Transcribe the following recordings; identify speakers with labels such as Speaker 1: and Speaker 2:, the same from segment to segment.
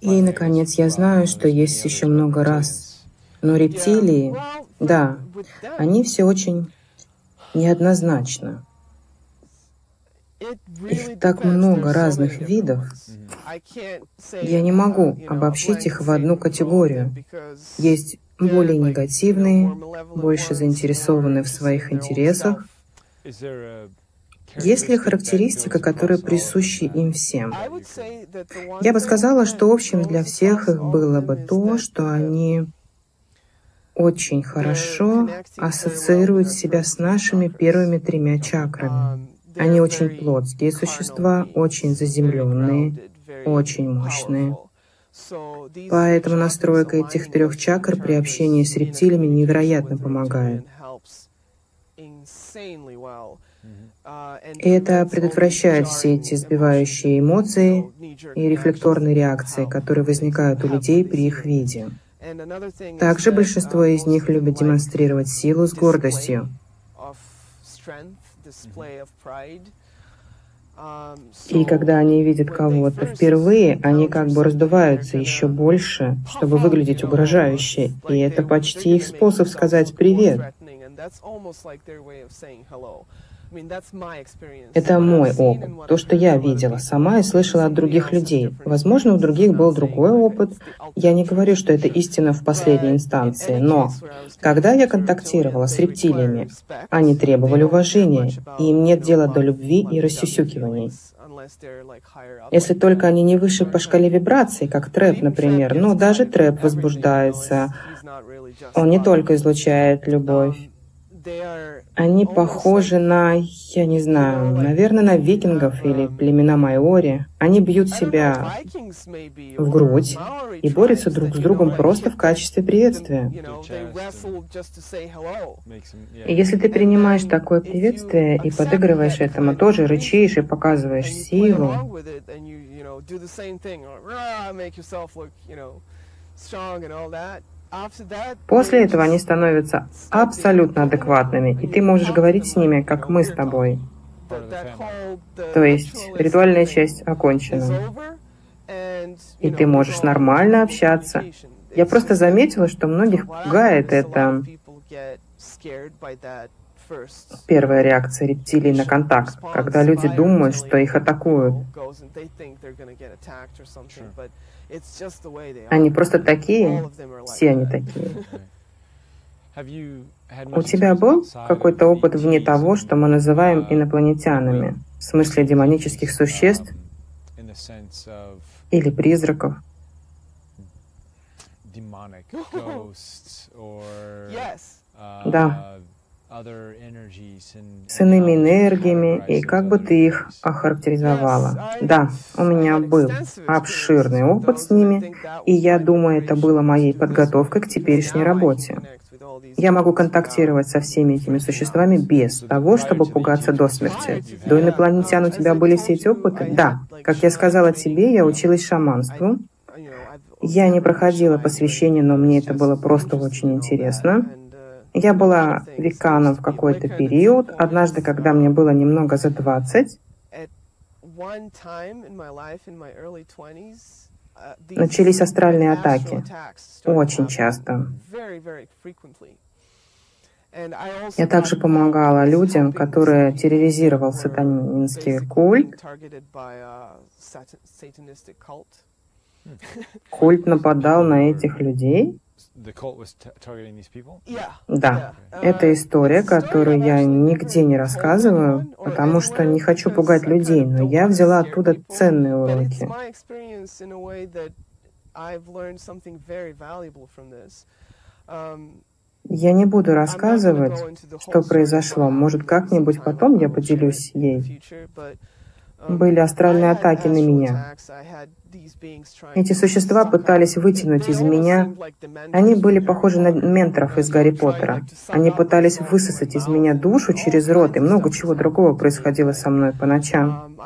Speaker 1: И, наконец, я знаю, что есть еще много раз. Но рептилии, да, они все очень неоднозначно. Их так много разных видов. Я не могу обобщить их в одну категорию. Есть более негативные, больше заинтересованные в своих интересах. Есть ли характеристика, которая присуща им всем? Я бы сказала, что общим для всех их было бы то, что они очень хорошо ассоциируют себя с нашими первыми тремя чакрами. Они очень плотские существа, очень заземленные, очень мощные. Поэтому настройка этих трех чакр при общении с рептилиями невероятно помогает. И это предотвращает все эти сбивающие эмоции и рефлекторные реакции, которые возникают у людей при их виде. Также большинство из них любят демонстрировать силу с гордостью. И когда они видят кого-то впервые, они как бы раздуваются еще больше, чтобы выглядеть угрожающе. И это почти их способ сказать «привет». Это мой опыт, то, что я видела сама и слышала от других людей. Возможно, у других был другой опыт. Я не говорю, что это истина в последней инстанции, но когда я контактировала с рептилиями, они требовали уважения, и им нет дела до любви и рассюсюкиваний. Если только они не выше по шкале вибраций, как трэп, например, но даже трэп возбуждается. Он не только излучает любовь. Они похожи на, я не знаю, наверное, на викингов или племена Майори. Они бьют себя в грудь и борются друг с другом просто в качестве приветствия. И если ты принимаешь такое приветствие и подыгрываешь этому, тоже рычишь и показываешь силу, После этого они становятся абсолютно адекватными, и ты можешь говорить с ними, как мы с тобой. То есть ритуальная часть окончена. И ты можешь нормально общаться. Я просто заметила, что многих пугает это первая реакция рептилий на контакт, когда люди думают, что их атакуют. Они просто такие, все они такие. У тебя был какой-то опыт вне того, что мы называем инопланетянами, в смысле демонических существ? или призраков? Да с иными энергиями, и как бы ты их охарактеризовала? Да, у меня был обширный опыт с ними, и я думаю, это было моей подготовкой к теперешней работе. Я могу контактировать со всеми этими существами без того, чтобы пугаться до смерти. До инопланетян у тебя были все эти опыты? Да. Как я сказала тебе, я училась шаманству. Я не проходила посвящение, но мне это было просто очень интересно. Я была веканом в какой-то период. Однажды, когда мне было немного за 20, начались астральные атаки. Очень часто. Я также помогала людям, которые терроризировал сатанинский культ. Культ нападал на этих людей. Да, это история, которую я нигде не рассказываю, потому что не хочу пугать людей, но я взяла оттуда ценные уроки. Я не буду рассказывать, что произошло. Может, как-нибудь потом я поделюсь ей. Были астральные атаки на меня. Эти существа пытались вытянуть из меня. Они были похожи на менторов из Гарри Поттера. Они пытались высосать из меня душу через рот, и много чего другого происходило со мной по ночам.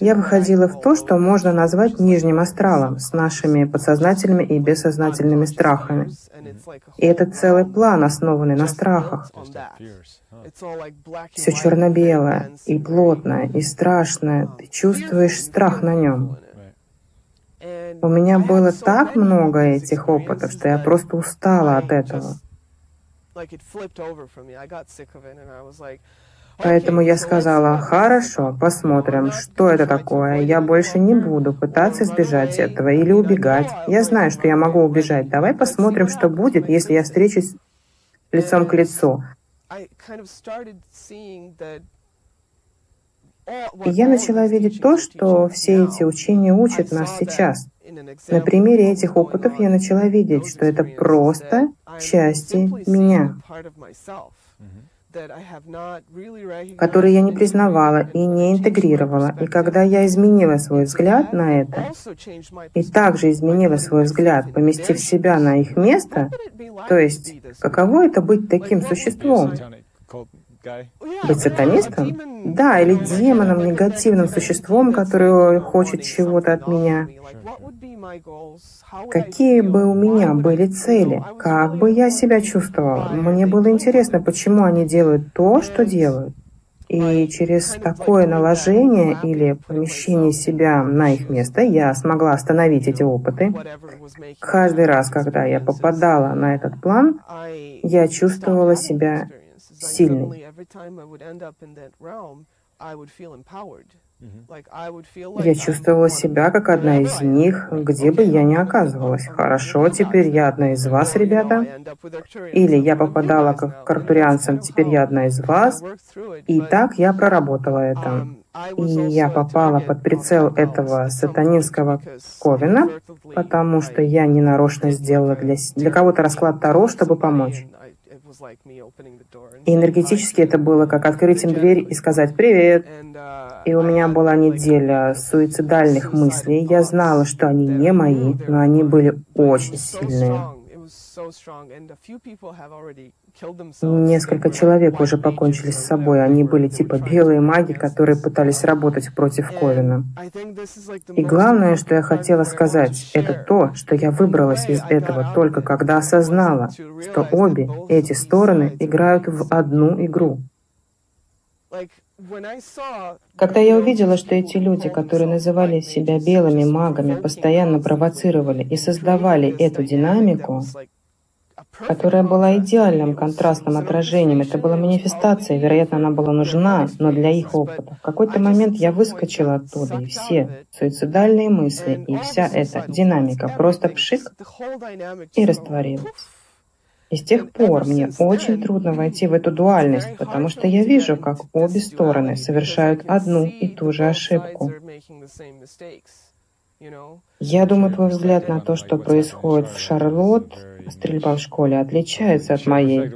Speaker 1: Я выходила в то, что можно назвать нижним астралом, с нашими подсознательными и бессознательными страхами. И это целый план, основанный на страхах. Все черно-белое, и плотное, и страшное. Ты чувствуешь страх на нем. У меня было так много этих опытов, что я просто устала от этого. Поэтому я сказала, хорошо, посмотрим, что это такое. Я больше не буду пытаться избежать этого или убегать. Я знаю, что я могу убежать. Давай посмотрим, что будет, если я встречусь лицом к лицу. Я начала видеть то, что все эти учения учат нас сейчас. На примере этих опытов я начала видеть, что это просто части меня, которые я не признавала и не интегрировала. И когда я изменила свой взгляд на это, и также изменила свой взгляд, поместив себя на их место, то есть каково это быть таким существом? Быть сатанистом? Да, или демоном, негативным существом, которое хочет чего-то от меня. Какие бы у меня были цели? Как бы я себя чувствовала? Мне было интересно, почему они делают то, что делают. И через такое наложение или помещение себя на их место я смогла остановить эти опыты. Каждый раз, когда я попадала на этот план, я чувствовала себя сильной. Я чувствовала себя как одна из них, где бы я ни оказывалась. Хорошо, теперь я одна из вас, ребята. Или я попадала к картурианцам, теперь я одна из вас. И так я проработала это. И я попала под прицел этого сатанинского ковина, потому что я ненарочно сделала для, для кого-то расклад Таро, чтобы помочь. И энергетически это было как открыть им дверь и сказать «Привет». И у меня была неделя суицидальных мыслей. Я знала, что они не мои, но они были очень сильные. Несколько человек уже покончили с собой. Они были типа белые маги, которые пытались работать против Ковина. И главное, что я хотела сказать, это то, что я выбралась из этого только когда осознала, что обе эти стороны играют в одну игру. Когда я увидела, что эти люди, которые называли себя белыми магами, постоянно провоцировали и создавали эту динамику, которая была идеальным контрастным отражением. Это была манифестация, вероятно, она была нужна, но для их опыта. В какой-то момент я выскочила оттуда, и все суицидальные мысли, и вся эта динамика просто пшик и растворилась. И с тех пор мне очень трудно войти в эту дуальность, потому что я вижу, как обе стороны совершают одну и ту же ошибку. Я думаю, твой взгляд на то, что происходит в Шарлотт, стрельба в школе, отличается от моей.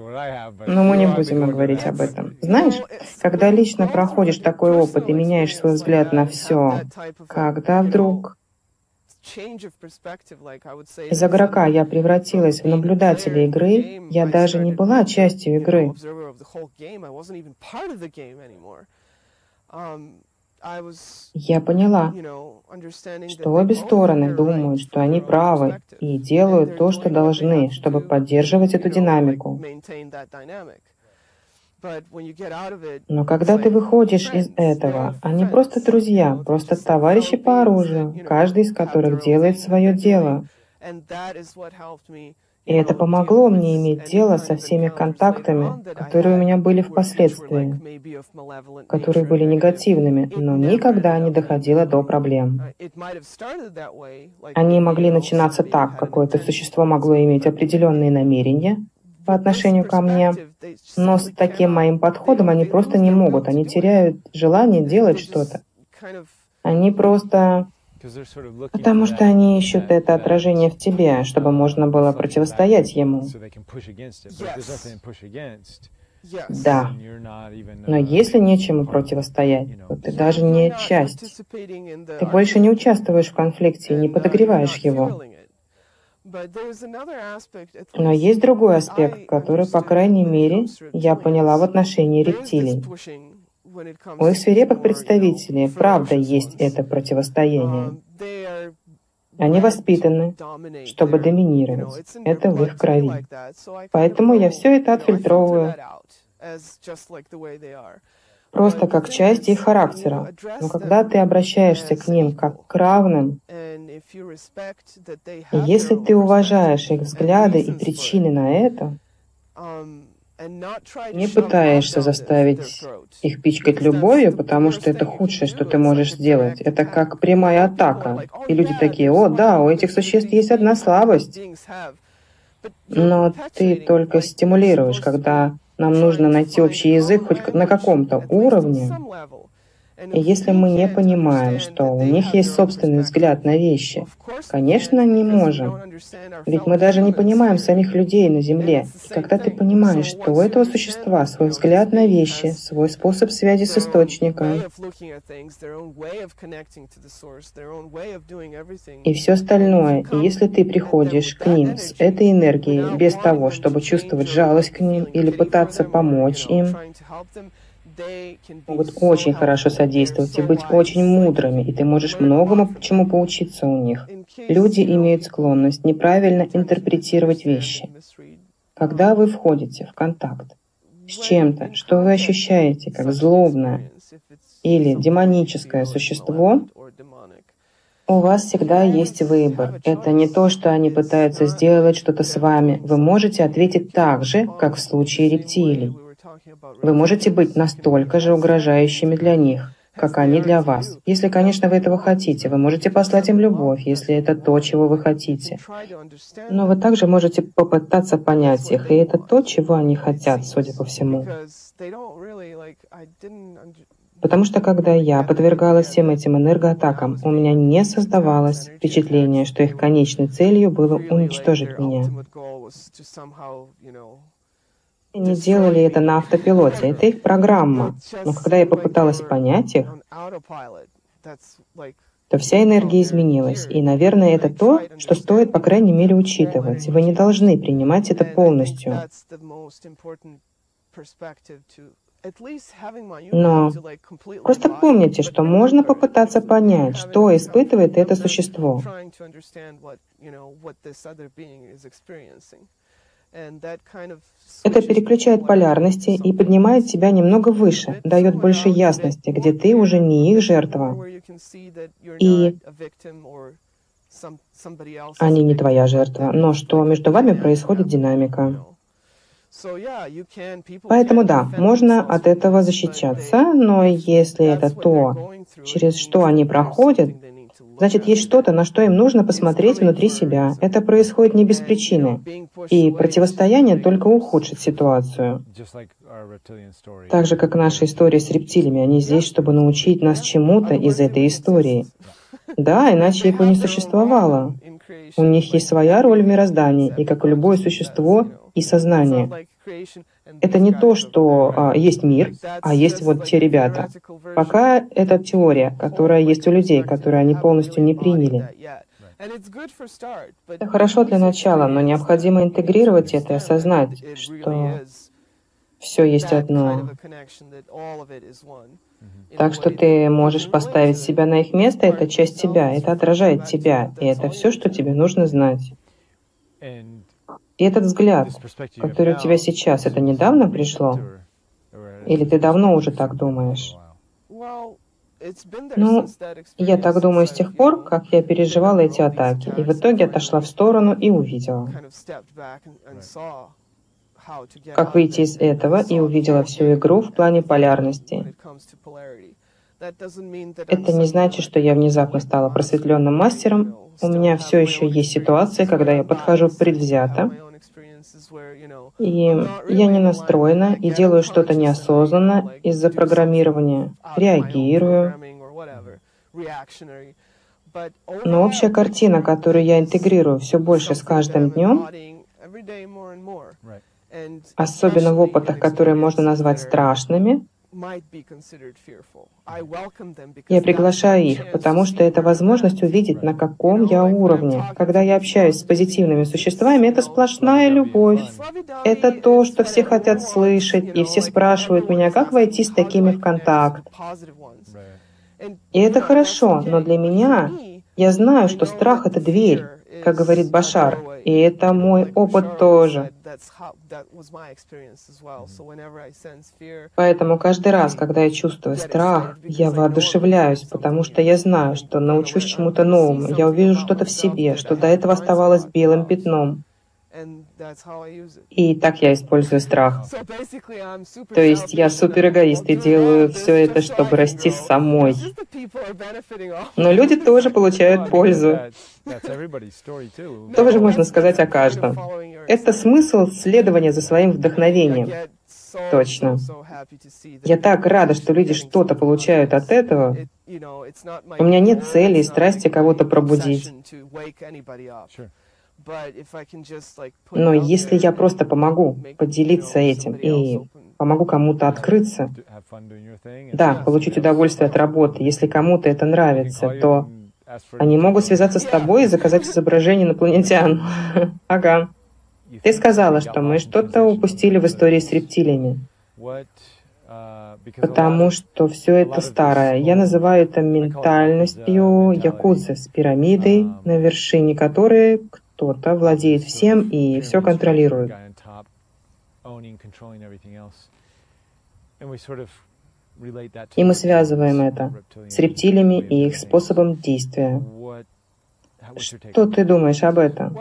Speaker 1: Но мы не будем говорить об этом. Знаешь, когда лично проходишь такой опыт и меняешь свой взгляд на все, когда вдруг из игрока я превратилась в наблюдателя игры, я даже не была частью игры. Я поняла, что обе стороны думают, что они правы и делают то, что должны, чтобы поддерживать эту динамику. Но когда ты выходишь из этого, они просто друзья, просто товарищи по оружию, каждый из которых делает свое дело. И это помогло мне иметь дело со всеми контактами, которые у меня были впоследствии, которые были негативными, но никогда не доходило до проблем. Они могли начинаться так, какое-то существо могло иметь определенные намерения по отношению ко мне, но с таким моим подходом они просто не могут, они теряют желание делать что-то. Они просто Потому что они ищут это отражение в тебе, чтобы можно было противостоять ему. Да. Но если нечему противостоять, то ты даже не часть. Ты больше не участвуешь в конфликте и не подогреваешь его. Но есть другой аспект, который, по крайней мере, я поняла в отношении рептилий. У их свирепых представителей, правда, есть это противостояние. Um, Они воспитаны, чтобы доминировать. Это в их крови. Поэтому я все это отфильтровываю. просто как часть их характера. Но когда ты обращаешься к ним как к равным, и если ты уважаешь их взгляды и причины на это, не пытаешься заставить их пичкать любовью, потому что это худшее, что ты можешь сделать. Это как прямая атака. И люди такие, о, да, у этих существ есть одна слабость. Но ты только стимулируешь, когда нам нужно найти общий язык хоть на каком-то уровне. И если мы не понимаем, что у них есть собственный взгляд на вещи, конечно, не можем. Ведь мы даже не понимаем самих людей на Земле. И когда ты понимаешь, что у этого существа свой взгляд на вещи, свой способ связи с источником, и все остальное, и если ты приходишь к ним с этой энергией, без того, чтобы чувствовать жалость к ним или пытаться помочь им, могут очень хорошо содействовать и быть очень мудрыми, и ты можешь многому чему поучиться у них. Люди имеют склонность неправильно интерпретировать вещи. Когда вы входите в контакт с чем-то, что вы ощущаете как злобное или демоническое существо, у вас всегда есть выбор. Это не то, что они пытаются сделать что-то с вами. Вы можете ответить так же, как в случае рептилий. Вы можете быть настолько же угрожающими для них, как они для вас. Если, конечно, вы этого хотите, вы можете послать им любовь, если это то, чего вы хотите. Но вы также можете попытаться понять их, и это то, чего они хотят, судя по всему. Потому что когда я подвергалась всем этим энергоатакам, у меня не создавалось впечатление, что их конечной целью было уничтожить меня не делали это на автопилоте, это их программа. Но когда я попыталась понять их, то вся энергия изменилась. И, наверное, это то, что стоит, по крайней мере, учитывать. Вы не должны принимать это полностью. Но просто помните, что можно попытаться понять, что испытывает это существо. Это переключает полярности и поднимает тебя немного выше, дает больше ясности, где ты уже не их жертва. И они не твоя жертва, но что между вами происходит динамика. Поэтому да, можно от этого защищаться, но если это то, через что они проходят, Значит, есть что-то, на что им нужно посмотреть внутри себя. Это происходит не без причины. И противостояние только ухудшит ситуацию. Так же, как наша история с рептилиями. Они здесь, чтобы научить нас чему-то из этой истории. Да, иначе их бы не существовало. У них есть своя роль в мироздании, и как и любое существо, и сознание. Это не то, что а, есть мир, а есть вот те ребята. Пока это теория, которая есть у людей, которые они полностью не приняли. Это хорошо для начала, но необходимо интегрировать это и осознать, что все есть одно. Так что ты можешь поставить себя на их место, это часть тебя, это отражает тебя, и это все, что тебе нужно знать. И этот взгляд, который у тебя сейчас, это недавно пришло? Или ты давно уже так думаешь? Ну, я так думаю с тех пор, как я переживала эти атаки, и в итоге отошла в сторону и увидела. Как выйти из этого и увидела всю игру в плане полярности. Это не значит, что я внезапно стала просветленным мастером. У меня все еще есть ситуации, когда я подхожу предвзято, и я не настроена и делаю что-то неосознанно из-за программирования, реагирую. Но общая картина, которую я интегрирую все больше с каждым днем, особенно в опытах, которые можно назвать страшными, я приглашаю их, потому что это возможность увидеть, на каком я уровне. Когда я общаюсь с позитивными существами, это сплошная любовь. Это то, что все хотят слышать, и все спрашивают меня, как войти с такими в контакт. И это хорошо, но для меня Я знаю, что страх — это дверь, как говорит Башар, и это мой опыт тоже. Поэтому каждый раз, когда я чувствую страх, я воодушевляюсь, потому что я знаю, что научусь чему-то новому, я увижу что-то в себе, что до этого оставалось белым пятном. И так я использую страх. То есть я супер эгоист и делаю все это, чтобы расти самой. Но люди тоже получают пользу. Тоже можно сказать о каждом. Это смысл следования за своим вдохновением. Точно. Я так рада, что люди что-то получают от этого. У меня нет цели и страсти кого-то пробудить. Но если я просто помогу поделиться этим и помогу кому-то открыться, да, получить удовольствие от работы, если кому-то это нравится, то они могут связаться с тобой и заказать изображение инопланетян. Ага. Ты сказала, что мы что-то упустили в истории с рептилиями. Потому что все это старое. Я называю это ментальностью якудзы с пирамидой, на вершине которой кто-то владеет всем и все контролирует. И мы связываем это с рептилиями и их способом действия. Что ты думаешь об этом?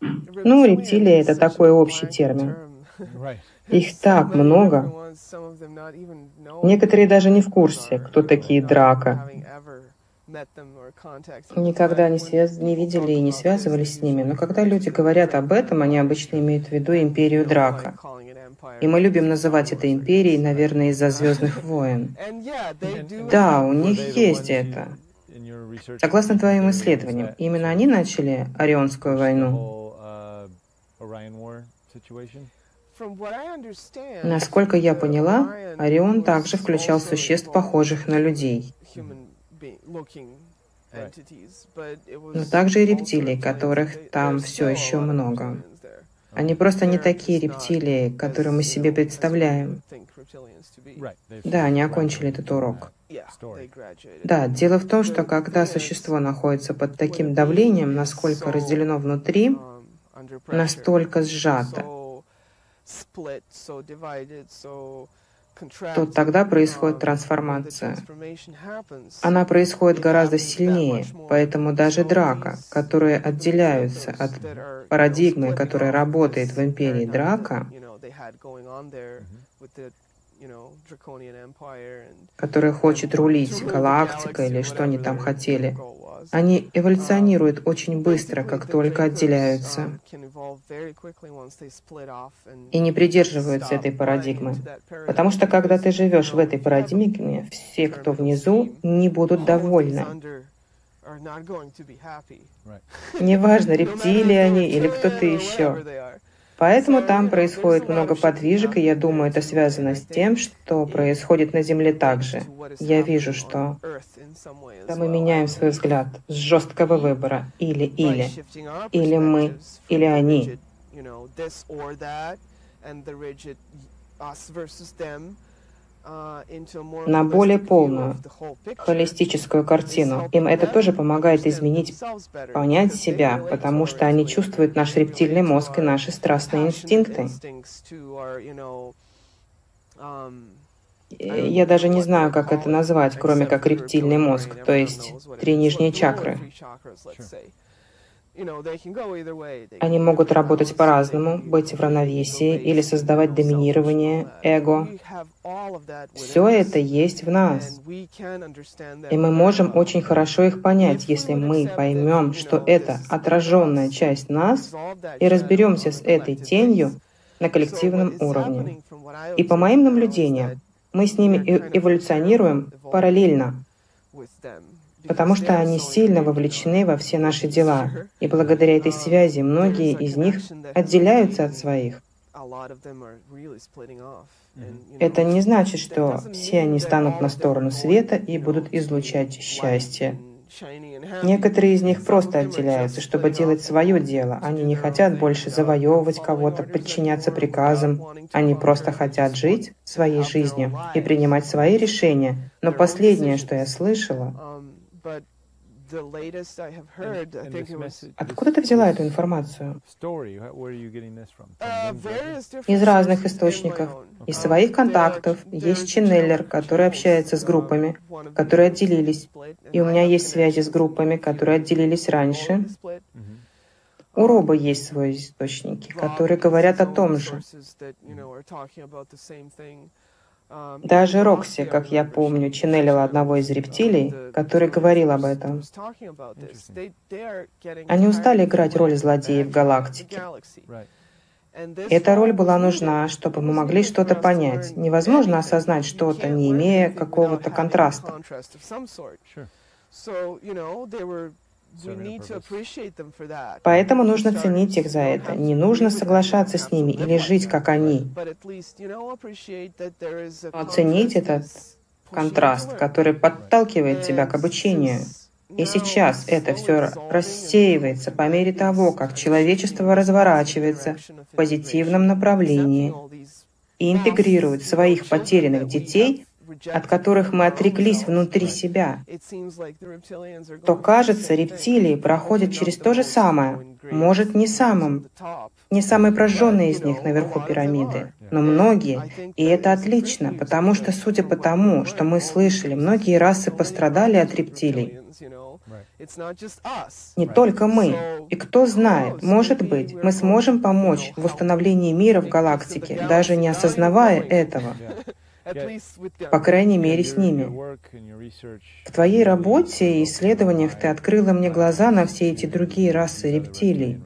Speaker 1: Ну, рептилии — это такой общий термин. Их так много. Некоторые даже не в курсе, кто такие драка. Никогда не, связ... не видели и не связывались с ними, но когда люди говорят об этом, они обычно имеют в виду империю Драка. И мы любим называть это империей, наверное, из-за Звездных войн. Да, у них есть это. Согласно твоим исследованиям, именно они начали Орионскую войну. Насколько я поняла, Орион также включал существ, похожих на людей. Но также и рептилии, которых там все еще много. Они просто не такие рептилии, которые мы себе представляем. Да, они окончили этот урок. Да, дело в том, что когда существо находится под таким давлением, насколько разделено внутри, настолько сжато, то тогда происходит трансформация. Она происходит гораздо сильнее, поэтому даже драка, которые отделяются от парадигмы, которая работает в империи драка, которая хочет рулить галактикой или что они там хотели, они эволюционируют очень быстро, как только отделяются, и не придерживаются этой парадигмы. Потому что когда ты живешь в этой парадигме, все, кто внизу, не будут довольны. Неважно, рептилии они или кто-то еще. Поэтому там происходит много подвижек, и я думаю, это связано с тем, что происходит на Земле также. Я вижу, что когда мы меняем свой взгляд с жесткого выбора или-или, или мы, или они, на более полную, холистическую картину. Им это тоже помогает изменить, понять себя, потому что они чувствуют наш рептильный мозг и наши страстные инстинкты. Я даже не знаю, как это назвать, кроме как рептильный мозг, то есть три нижние чакры. Они могут работать по-разному, быть в равновесии или создавать доминирование, эго. Все это есть в нас. И мы можем очень хорошо их понять, если мы поймем, что это отраженная часть нас, и разберемся с этой тенью на коллективном уровне. И по моим наблюдениям, мы с ними эволюционируем параллельно потому что они сильно вовлечены во все наши дела, и благодаря этой связи многие из них отделяются от своих. Это не значит, что все они станут на сторону света и будут излучать счастье. Некоторые из них просто отделяются, чтобы делать свое дело. Они не хотят больше завоевывать кого-то, подчиняться приказам. Они просто хотят жить своей жизнью и принимать свои решения. Но последнее, что я слышала, Откуда ты взяла эту информацию? Из разных источников. Из своих контактов. Есть ченнеллер, который общается с группами, которые отделились. И у меня есть связи с группами, которые отделились раньше. У Роба есть свои источники, которые говорят о том же. Даже Рокси, как я помню, ченнелила одного из рептилий, который говорил об этом. Они устали играть роль злодеев галактики. Эта роль была нужна, чтобы мы могли что-то понять. Невозможно осознать что-то, не имея какого-то контраста. Поэтому нужно ценить их за это. Не нужно соглашаться с ними или жить, как они. Но ценить этот контраст, который подталкивает тебя к обучению. И сейчас это все рассеивается по мере того, как человечество разворачивается в позитивном направлении и интегрирует своих потерянных детей от которых мы отреклись внутри себя, то, кажется, рептилии проходят через то же самое, может, не самым, не самые прожженные из них наверху пирамиды, но многие, и это отлично, потому что, судя по тому, что мы слышали, многие расы пострадали от рептилий. Не только мы. И кто знает, может быть, мы сможем помочь в установлении мира в галактике, даже не осознавая этого по крайней мере, с ними. В твоей работе и исследованиях ты открыла мне глаза на все эти другие расы рептилий.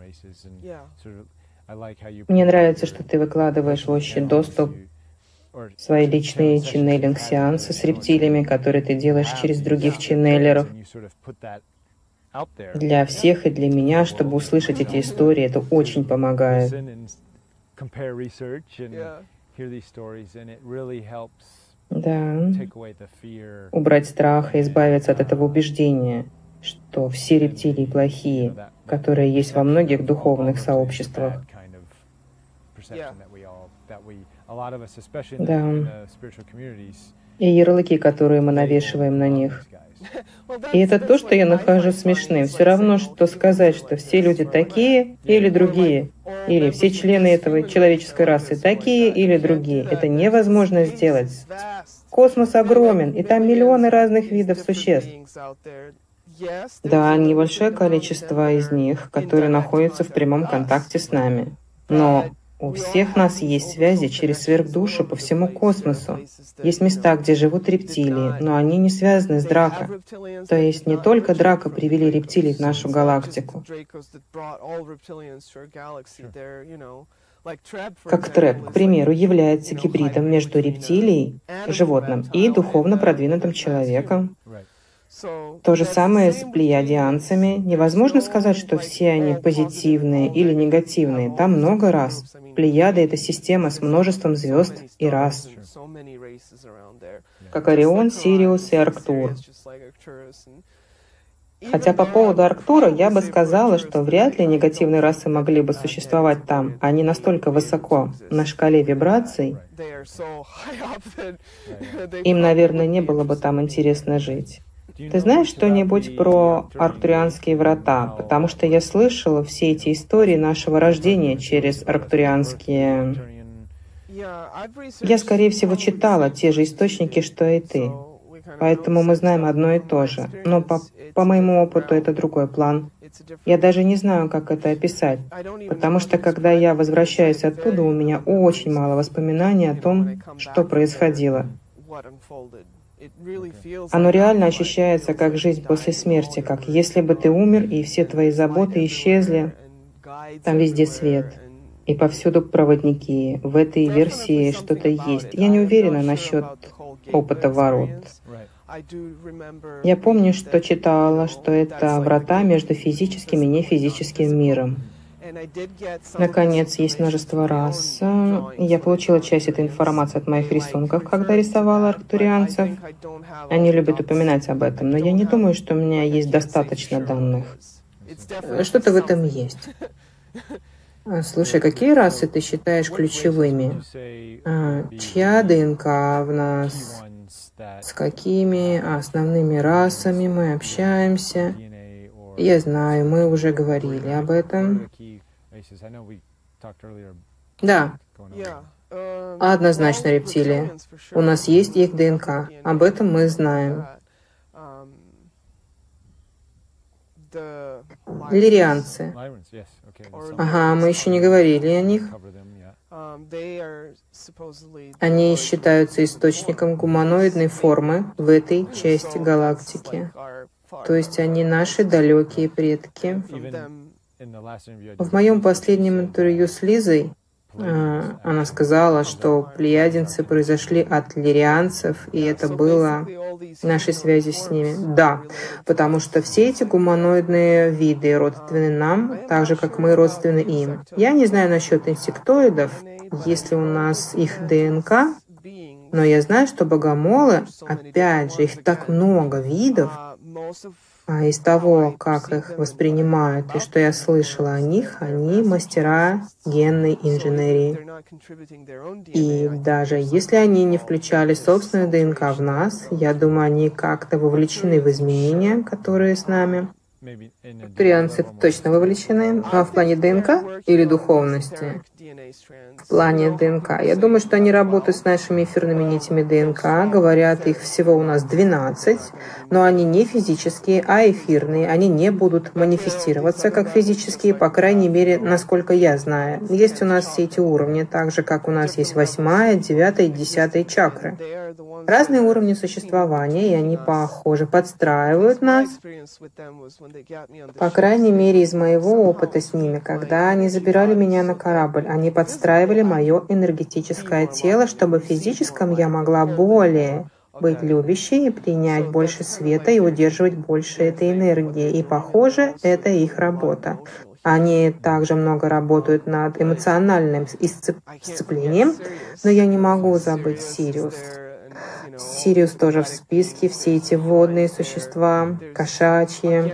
Speaker 1: Мне нравится, что ты выкладываешь в общий доступ свои личные ченнелинг-сеансы с рептилиями, которые ты делаешь через других ченнелеров. Для всех и для меня, чтобы услышать эти истории, это очень помогает. Да. Убрать страх и избавиться от этого убеждения, что все рептилии плохие, которые есть во многих духовных сообществах. Да. И ярлыки, которые мы навешиваем на них. И это то, что я нахожу смешным. Все равно, что сказать, что все люди такие или другие, или все члены этого человеческой расы такие или другие. Это невозможно сделать. Космос огромен, и там миллионы разных видов существ. Да, небольшое количество из них, которые находятся в прямом контакте с нами. Но у всех нас есть связи через сверхдушу по всему космосу. Есть места, где живут рептилии, но они не связаны с Драко. То есть не только Драко привели рептилий в нашу галактику. Как Трэп, к примеру, является гибридом между рептилией, животным, и духовно продвинутым человеком. То же самое с плеядианцами. Невозможно сказать, что все они позитивные или негативные. Там много раз. Плеяда — это система с множеством звезд и рас. Как Орион, Сириус и Арктур. Хотя по поводу Арктура я бы сказала, что вряд ли негативные расы могли бы существовать там. Они настолько высоко на шкале вибраций. Им, наверное, не было бы там интересно жить. Ты знаешь что-нибудь про арктурианские врата? Потому что я слышала все эти истории нашего рождения через арктурианские... Я, скорее всего, читала те же источники, что и ты. Поэтому мы знаем одно и то же. Но по, по моему опыту это другой план. Я даже не знаю, как это описать, потому что когда я возвращаюсь оттуда, у меня очень мало воспоминаний о том, что происходило. Оно реально ощущается как жизнь после смерти, как если бы ты умер, и все твои заботы исчезли. Там везде свет. И повсюду проводники. В этой версии что-то есть. Я не уверена насчет опыта ворот. Я помню, что читала, что это врата между физическим и нефизическим миром. Наконец, есть множество рас. Я получила часть этой информации от моих рисунков, когда рисовала арктурианцев. Они любят упоминать об этом, но я не думаю, что у меня есть достаточно данных. Что-то в этом есть. А, слушай, какие расы ты считаешь ключевыми? А, чья ДНК в нас? С какими основными расами мы общаемся? Я знаю, мы уже говорили об этом. Да. Однозначно рептилии. У нас есть их ДНК. Об этом мы знаем. Лирианцы. Ага, мы еще не говорили о них. Они считаются источником гуманоидной формы в этой части галактики. То есть они наши далекие предки. В моем последнем интервью с Лизой а, она сказала, что плеядинцы произошли от лирианцев, и это было нашей связи с ними. Да, потому что все эти гуманоидные виды родственны нам, так же, как мы родственны им. Я не знаю насчет инсектоидов, если у нас их ДНК, но я знаю, что богомолы, опять же, их так много видов, а из того, как их воспринимают и что я слышала о них, они мастера генной инженерии. И даже если они не включали собственную ДНК в нас, я думаю, они как-то вовлечены в изменения, которые с нами. Турианцы точно вовлечены, а в плане ДНК или духовности? В плане ДНК. Я думаю, что они работают с нашими эфирными нитями ДНК, говорят, их всего у нас 12, но они не физические, а эфирные. Они не будут манифестироваться как физические, по крайней мере, насколько я знаю. Есть у нас все эти уровни, так же, как у нас есть восьмая, девятая и десятая чакры. Разные уровни существования, и они, похоже, подстраивают нас. По крайней мере, из моего опыта с ними, когда они забирали меня на корабль, они подстраивали мое энергетическое тело, чтобы в физическом я могла более быть любящей и принять больше света и удерживать больше этой энергии. И, похоже, это их работа. Они также много работают над эмоциональным исцеплением, но я не могу забыть Сириус. Сириус тоже в списке, все эти водные существа, кошачьи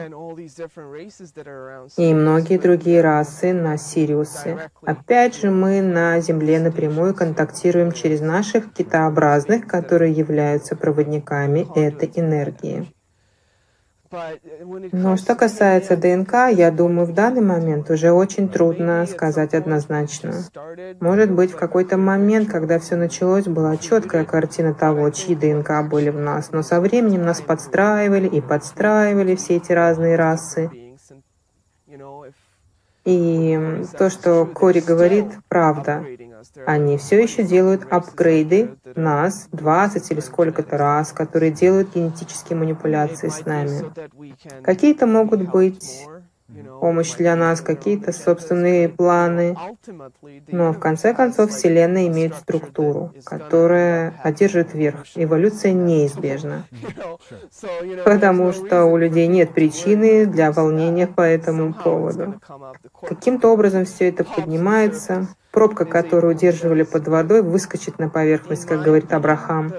Speaker 1: и многие другие расы на Сириусе. Опять же, мы на Земле напрямую контактируем через наших китообразных, которые являются проводниками этой энергии. Но что касается ДНК, я думаю, в данный момент уже очень трудно сказать однозначно. Может быть, в какой-то момент, когда все началось, была четкая картина того, чьи ДНК были в нас, но со временем нас подстраивали и подстраивали все эти разные расы. И то, что Кори говорит, правда. Они все еще делают апгрейды нас 20 или сколько-то раз, которые делают генетические манипуляции с нами. Какие-то могут быть помощь для нас, какие-то собственные планы. Но в конце концов Вселенная имеет структуру, которая одержит верх. Эволюция неизбежна. Потому что у людей нет причины для волнения по этому поводу. Каким-то образом все это поднимается, пробка, которую удерживали под водой, выскочит на поверхность, как говорит Абрахам.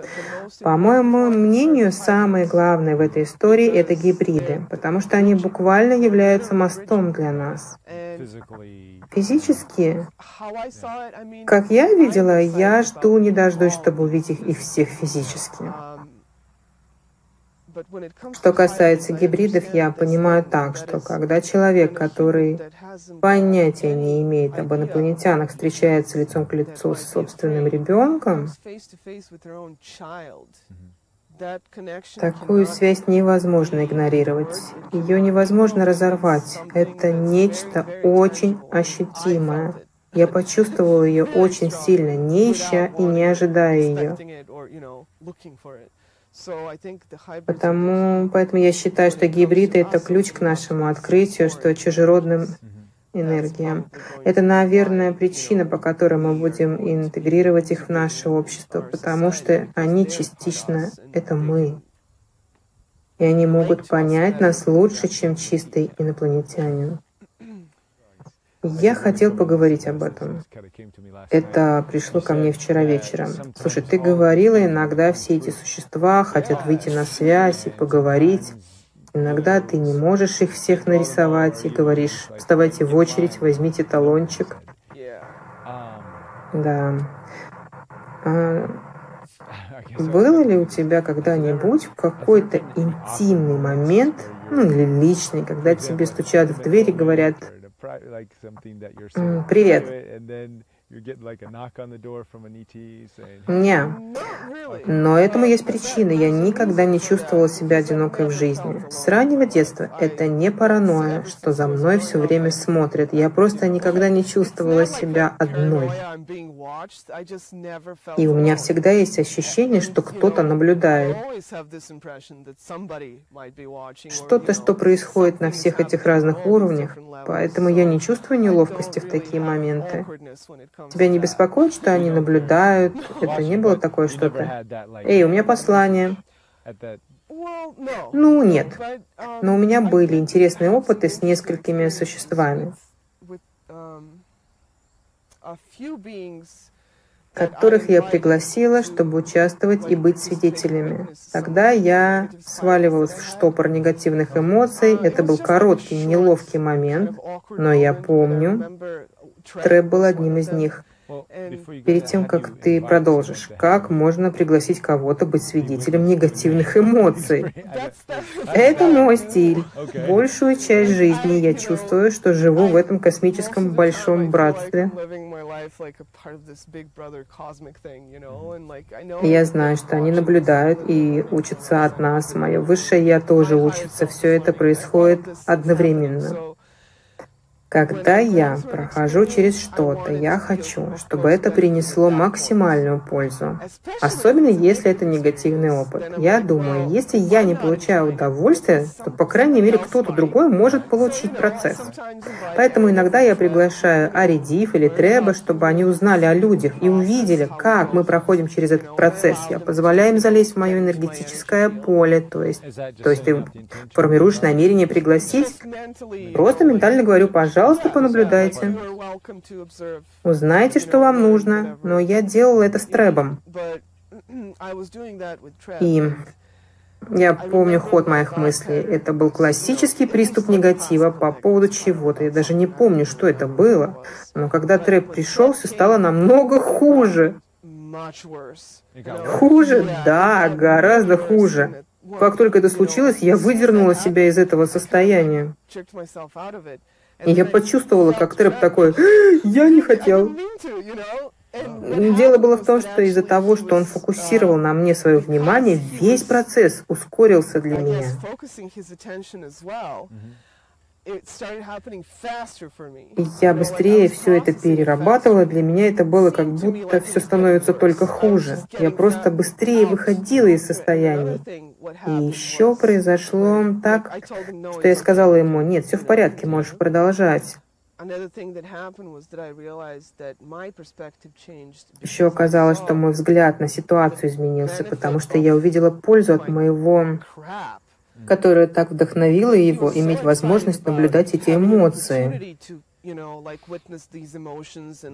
Speaker 1: По моему мнению, самое главное в этой истории — это гибриды, потому что они буквально являются мостом для нас. Физически, как я видела, я жду не дождусь, чтобы увидеть их всех физически. Что касается гибридов, я понимаю так, что когда человек, который понятия не имеет об инопланетянах, встречается лицом к лицу с собственным ребенком, Такую связь невозможно игнорировать. Ее невозможно разорвать. Это нечто очень ощутимое. Я почувствовала ее очень сильно, не ища и не ожидая ее. Потому, поэтому я считаю, что гибриды — это ключ к нашему открытию, что чужеродным энергиям. Это, наверное, причина, по которой мы будем интегрировать их в наше общество, потому что они частично — это мы. И они могут понять нас лучше, чем чистый инопланетянин. Я хотел поговорить об этом. Это пришло ко мне вчера вечером. Слушай, ты говорила, иногда все эти существа хотят выйти на связь и поговорить. Иногда ты не можешь их всех нарисовать и говоришь, вставайте в очередь, возьмите талончик. Да. А было ли у тебя когда-нибудь какой-то интимный момент, ну или личный, когда тебе стучат в дверь и говорят «Привет, Не. Но этому есть причина. Я никогда не чувствовала себя одинокой в жизни. С раннего детства это не паранойя, что за мной все время смотрят. Я просто никогда не чувствовала себя одной. И у меня всегда есть ощущение, что кто-то наблюдает. Что-то, что происходит на всех этих разных уровнях. Поэтому я не чувствую неловкости в такие моменты. Тебя не беспокоит, что они наблюдают? Это не было такое что-то? Эй, у меня послание. Ну, нет. Но у меня были интересные опыты с несколькими существами, которых я пригласила, чтобы участвовать и быть свидетелями. Тогда я сваливалась в штопор негативных эмоций. Это был короткий, неловкий момент, но я помню, Трэп был одним из них. Перед тем, как ты продолжишь, как можно пригласить кого-то быть свидетелем негативных эмоций? Это мой стиль. Большую часть жизни я чувствую, что живу в этом космическом большом братстве. Я знаю, что они наблюдают и учатся от нас. Мое высшее Я тоже учится. Все это происходит одновременно. Когда я прохожу через что-то, я хочу, чтобы это принесло максимальную пользу, особенно если это негативный опыт. Я думаю, если я не получаю удовольствия, то, по крайней мере, кто-то другой может получить процесс. Поэтому иногда я приглашаю Аридив или Треба, чтобы они узнали о людях и увидели, как мы проходим через этот процесс. Я позволяю им залезть в мое энергетическое поле, то есть, то есть ты формируешь намерение пригласить, просто ментально говорю, пожалуйста, Пожалуйста, понаблюдайте. Узнайте, что вам нужно. Но я делал это с Требом. И я помню ход моих мыслей. Это был классический приступ негатива по поводу чего-то. Я даже не помню, что это было. Но когда Трэп пришел, все стало намного хуже. Хуже? Да, гораздо хуже. Как только это случилось, я выдернула себя из этого состояния. Я почувствовала, как Трэп такой, я не хотел. Дело было в том, что из-за того, что он фокусировал на мне свое внимание, весь процесс ускорился для меня. Я быстрее все это перерабатывала, для меня это было как будто все становится только хуже. Я просто быстрее выходила из состояния. И еще произошло так, что я сказала ему, нет, все в порядке, можешь продолжать. Еще оказалось, что мой взгляд на ситуацию изменился, потому что я увидела пользу от моего которая так вдохновила его иметь возможность наблюдать эти эмоции.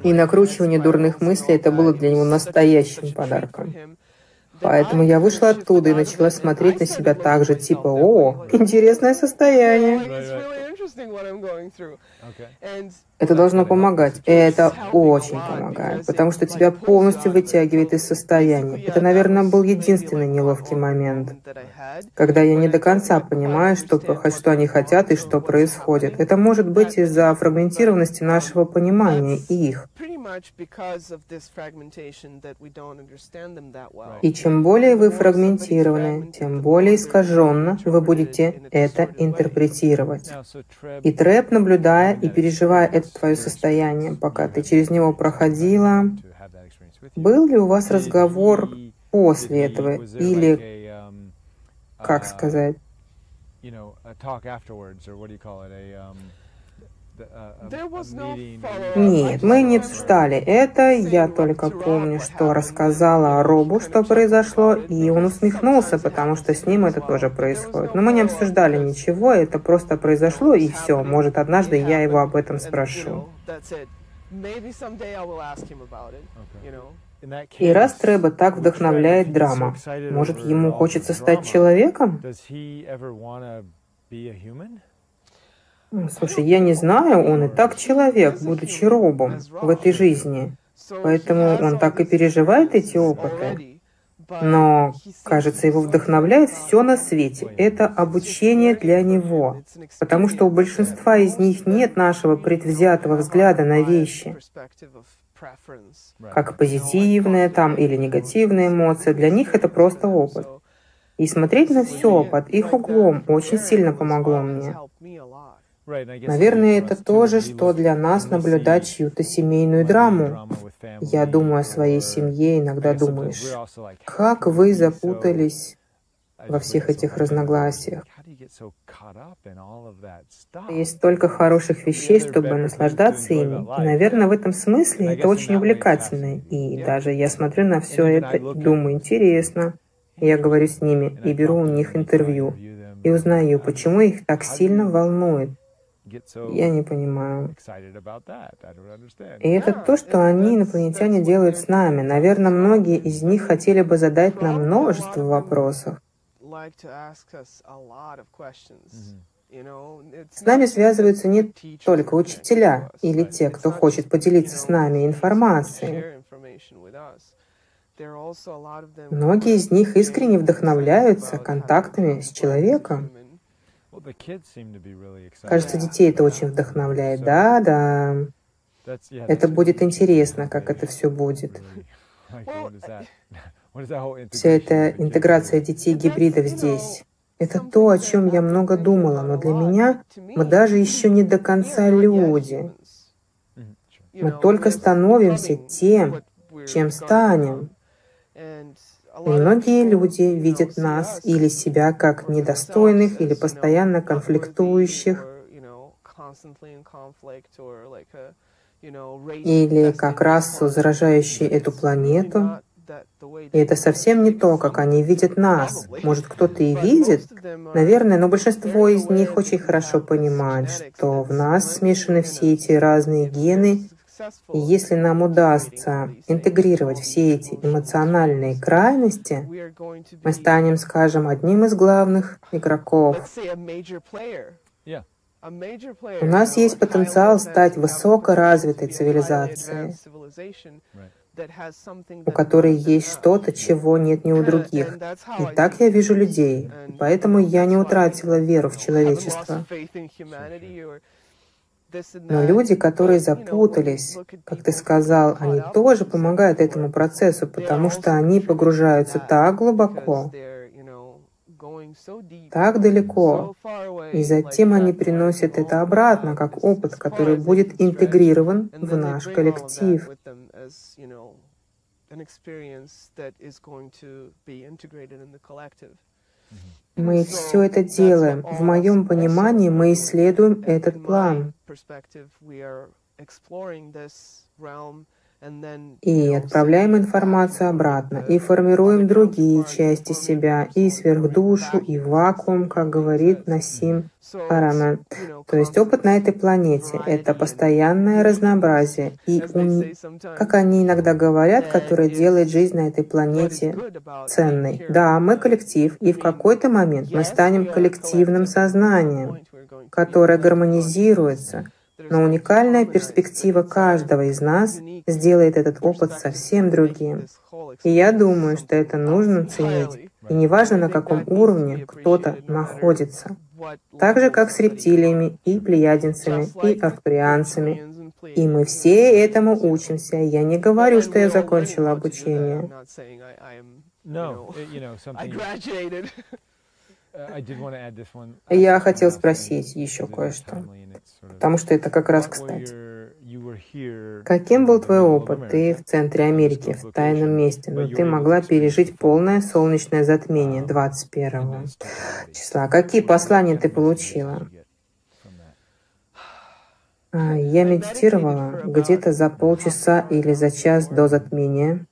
Speaker 1: И накручивание дурных мыслей это было для него настоящим подарком. Поэтому я вышла оттуда и начала смотреть на себя так же, типа, о, интересное состояние. Это должно помогать. И это очень помогает, потому что тебя полностью вытягивает из состояния. Это, наверное, был единственный неловкий момент, когда я не до конца понимаю, что, что они хотят и что происходит. Это может быть из-за фрагментированности нашего понимания и их. И чем более вы фрагментированы, тем более искаженно вы будете это интерпретировать. И Трэп, наблюдая и переживая это твое состояние, пока ты через него проходила, был ли у вас разговор после этого или, как сказать, Нет, мы не обсуждали это. Я только помню, что рассказала Робу, что произошло, и он усмехнулся, потому что с ним это тоже происходит. Но мы не обсуждали ничего, это просто произошло, и все. Может, однажды я его об этом спрошу. И раз Трэба так вдохновляет драма, может, ему хочется стать человеком? Слушай, я не знаю, он и так человек, будучи робом в этой жизни. Поэтому он так и переживает эти опыты. Но, кажется, его вдохновляет все на свете. Это обучение для него. Потому что у большинства из них нет нашего предвзятого взгляда на вещи. Как позитивная там или негативная эмоция, для них это просто опыт. И смотреть на все под их углом очень сильно помогло мне. Наверное, это то же, что для нас наблюдать чью-то семейную драму. Я думаю о своей семье, иногда думаешь, как вы запутались во всех этих разногласиях. Есть столько хороших вещей, чтобы наслаждаться ими. И, наверное, в этом смысле это очень увлекательно. И даже я смотрю на все это и думаю, интересно. Я говорю с ними и беру у них интервью. И узнаю, почему их так сильно волнует я не понимаю. И это то, что они, инопланетяне, делают с нами. Наверное, многие из них хотели бы задать нам множество вопросов. С нами связываются не только учителя или те, кто хочет поделиться с нами информацией. Многие из них искренне вдохновляются контактами с человеком. Кажется, детей это очень вдохновляет. Да, да. Это будет интересно, как это все будет. Вся эта интеграция детей-гибридов здесь. Это то, о чем я много думала, но для меня мы даже еще не до конца люди. Мы только становимся тем, чем станем. Многие люди видят нас или себя как недостойных, или постоянно конфликтующих, или как расу, заражающую эту планету. И это совсем не то, как они видят нас. Может, кто-то и видит, наверное, но большинство из них очень хорошо понимает, что в нас смешаны все эти разные гены, и если нам удастся интегрировать все эти эмоциональные крайности, мы станем, скажем, одним из главных игроков. У нас есть потенциал стать высокоразвитой цивилизацией, у которой есть что-то, чего нет ни у других. И так я вижу людей, поэтому я не утратила веру в человечество. Но люди, которые запутались, как ты сказал, они тоже помогают этому процессу, потому что они погружаются так глубоко, так далеко, и затем они приносят это обратно, как опыт, который будет интегрирован в наш коллектив. Мы все это делаем. В моем понимании мы исследуем этот план и отправляем информацию обратно, и формируем другие части себя, и сверхдушу, и вакуум, как говорит Насим Харамен. То есть опыт на этой планете — это постоянное разнообразие, и, ум, как они иногда говорят, которое делает жизнь на этой планете ценной. Да, мы коллектив, и в какой-то момент мы станем коллективным сознанием, которое гармонизируется, но уникальная перспектива каждого из нас сделает этот опыт совсем другим. И я думаю, что это нужно ценить. И неважно, на каком уровне кто-то находится. Так же, как с рептилиями и плеядинцами, и арктурианцами. И мы все этому учимся. Я не говорю, что я закончила обучение. Я хотел спросить еще кое-что, потому что это как раз кстати. Каким был твой опыт? Ты в центре Америки, в тайном месте, но ты могла пережить полное солнечное затмение 21 числа. Какие послания ты получила? А, я медитировала где-то за полчаса или за час до затмения.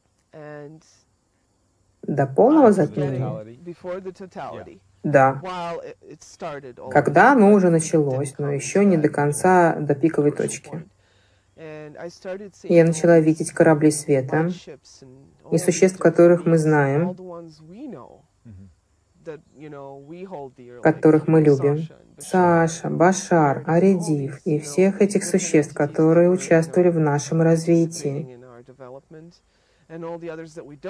Speaker 1: До полного затмения? Да. Когда оно уже началось, но еще не до конца, до пиковой точки. Я начала видеть корабли света и существ, которых мы знаем, которых мы любим. Саша, Башар, Аридив и всех этих существ, которые участвовали в нашем развитии.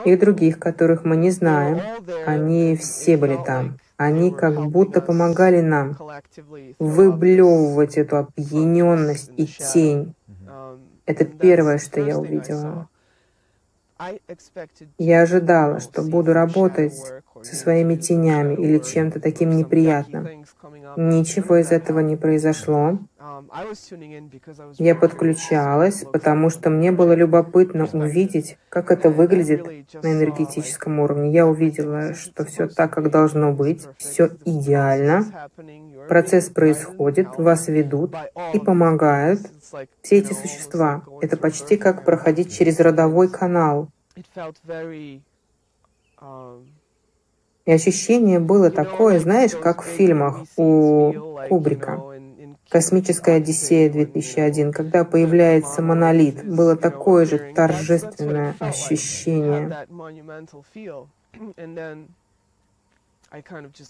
Speaker 1: И других, которых мы не знаем, они все были там. Они как будто помогали нам выблевывать эту опьяненность и тень. Это первое, что я увидела. Я ожидала, что буду работать со своими тенями или чем-то таким неприятным. Ничего из этого не произошло. Я подключалась, потому что мне было любопытно увидеть, как это выглядит на энергетическом уровне. Я увидела, что все так, как должно быть, все идеально. Процесс происходит, вас ведут и помогают. Все эти существа — это почти как проходить через родовой канал. И ощущение было такое, знаешь, как в фильмах у Кубрика. «Космическая Одиссея 2001», когда появляется монолит, было такое же торжественное ощущение.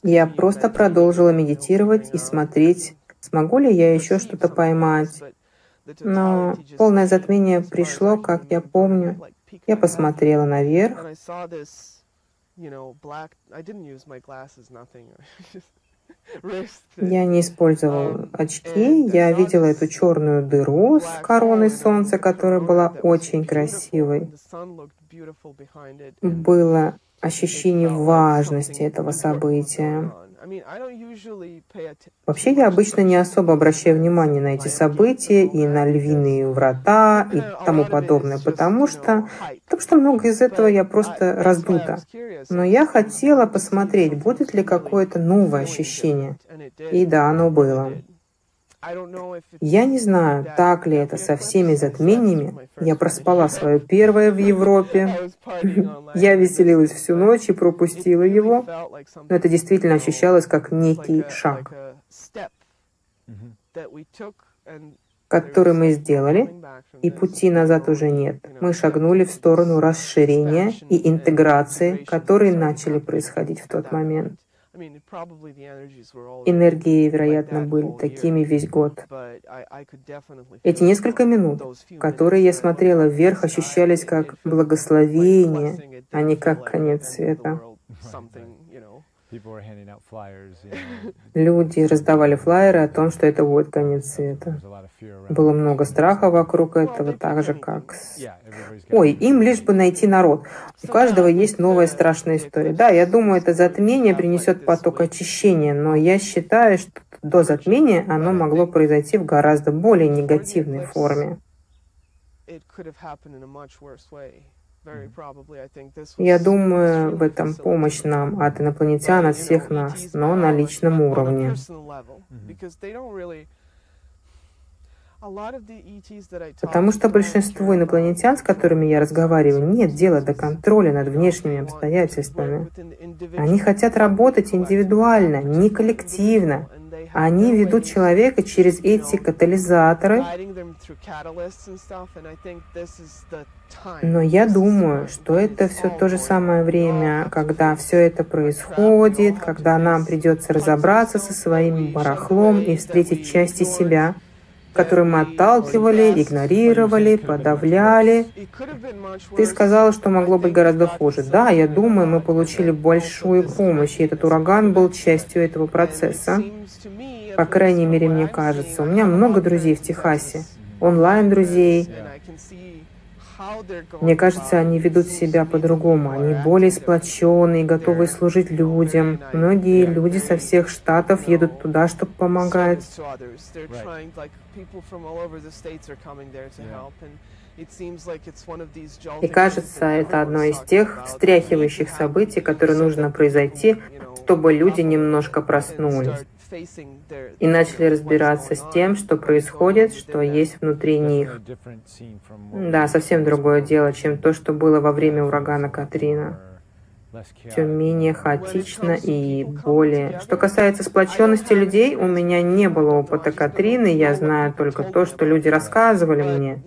Speaker 1: Я просто продолжила медитировать и смотреть, смогу ли я еще что-то поймать. Но полное затмение пришло, как я помню. Я посмотрела наверх, Я не использовал um, очки, я видела эту черную дыру с короной солнца, которая была очень красивой. Было ощущение важности этого события. Вообще я обычно не особо обращаю внимание на эти события и на львиные врата и тому подобное, потому что, потому что много из этого я просто раздута. Но я хотела посмотреть, будет ли какое-то новое ощущение. И да, оно было. Я не знаю, так ли это со всеми затмениями. Я проспала свое первое в Европе. Я веселилась всю ночь и пропустила его. Но это действительно ощущалось как некий шаг, который мы сделали, и пути назад уже нет. Мы шагнули в сторону расширения и интеграции, которые начали происходить в тот момент. Энергии, вероятно, были такими весь год. Эти несколько минут, которые я смотрела вверх, ощущались как благословение, а не как конец света. Люди раздавали флайеры о том, что это будет конец света. Было много страха вокруг этого, так же как... Ой, им лишь бы найти народ. У каждого есть новая страшная история. Да, я думаю, это затмение принесет поток очищения, но я считаю, что до затмения оно могло произойти в гораздо более негативной форме. Я думаю, в этом помощь нам от инопланетян, от всех нас, но на личном уровне. Потому что большинству инопланетян, с которыми я разговариваю, нет дела до контроля над внешними обстоятельствами. Они хотят работать индивидуально, не коллективно. Они ведут человека через эти катализаторы. Но я думаю, что это все то же самое время, когда все это происходит, когда нам придется разобраться со своим барахлом и встретить части себя, которые мы отталкивали, игнорировали, подавляли. Ты сказала, что могло быть гораздо хуже. Да, я думаю, мы получили большую помощь, и этот ураган был частью этого процесса. По крайней мере, мне кажется. У меня много друзей в Техасе, онлайн-друзей. Мне кажется, они ведут себя по-другому. Они более сплоченные, готовы служить людям. Многие люди со всех штатов едут туда, чтобы помогать. И кажется, это одно из тех встряхивающих событий, которые нужно произойти, чтобы люди немножко проснулись. И начали разбираться с тем, что происходит, что есть внутри них. Да, совсем другое дело, чем то, что было во время урагана Катрина все менее хаотично и более. Что касается сплоченности людей, у меня не было опыта Катрины, я знаю только то, что люди рассказывали мне.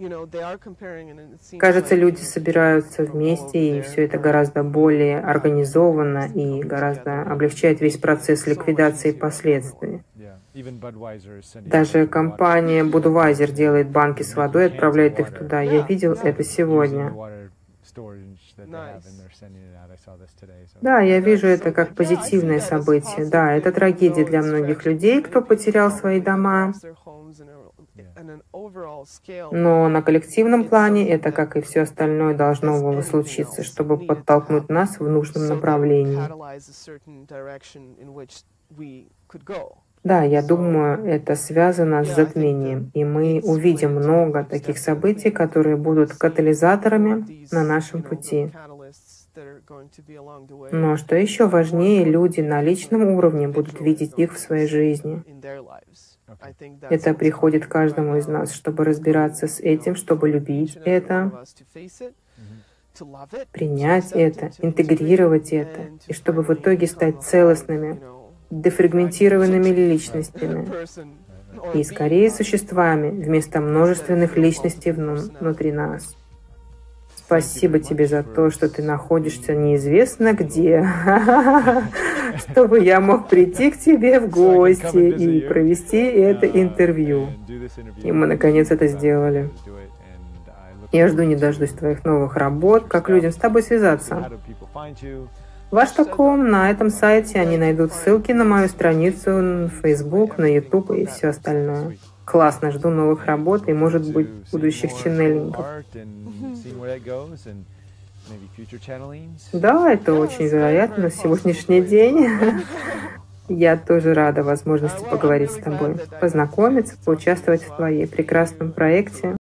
Speaker 1: Кажется, люди собираются вместе, и все это гораздо более организованно и гораздо облегчает весь процесс ликвидации последствий. Даже компания Budweiser делает банки с водой отправляет их туда. Я видел это сегодня. Да, я вижу это как позитивное событие. Да, это трагедия для многих людей, кто потерял свои дома. Но на коллективном плане это, как и все остальное, должно было случиться, чтобы подтолкнуть нас в нужном направлении. Да, я думаю, это связано с затмением, и мы увидим много таких событий, которые будут катализаторами на нашем пути. Но что еще важнее, люди на личном уровне будут видеть их в своей жизни. Это приходит каждому из нас, чтобы разбираться с этим, чтобы любить это, принять это, интегрировать это, и чтобы в итоге стать целостными, дефрагментированными личностями и скорее существами вместо множественных личностей внутри нас. Спасибо тебе за то, что ты находишься неизвестно где, чтобы я мог прийти к тебе в гости и провести это интервью. И мы наконец это сделали. Я жду не дождусь твоих новых работ, как людям с тобой связаться. Ваш.ком на этом сайте они найдут ссылки на мою страницу на Facebook, на YouTube и все остальное. Классно, жду новых работ и, может быть, будущих ченнелингов. Да, это очень вероятно сегодняшний день. Я тоже рада возможности поговорить с тобой, познакомиться, поучаствовать в твоей прекрасном проекте.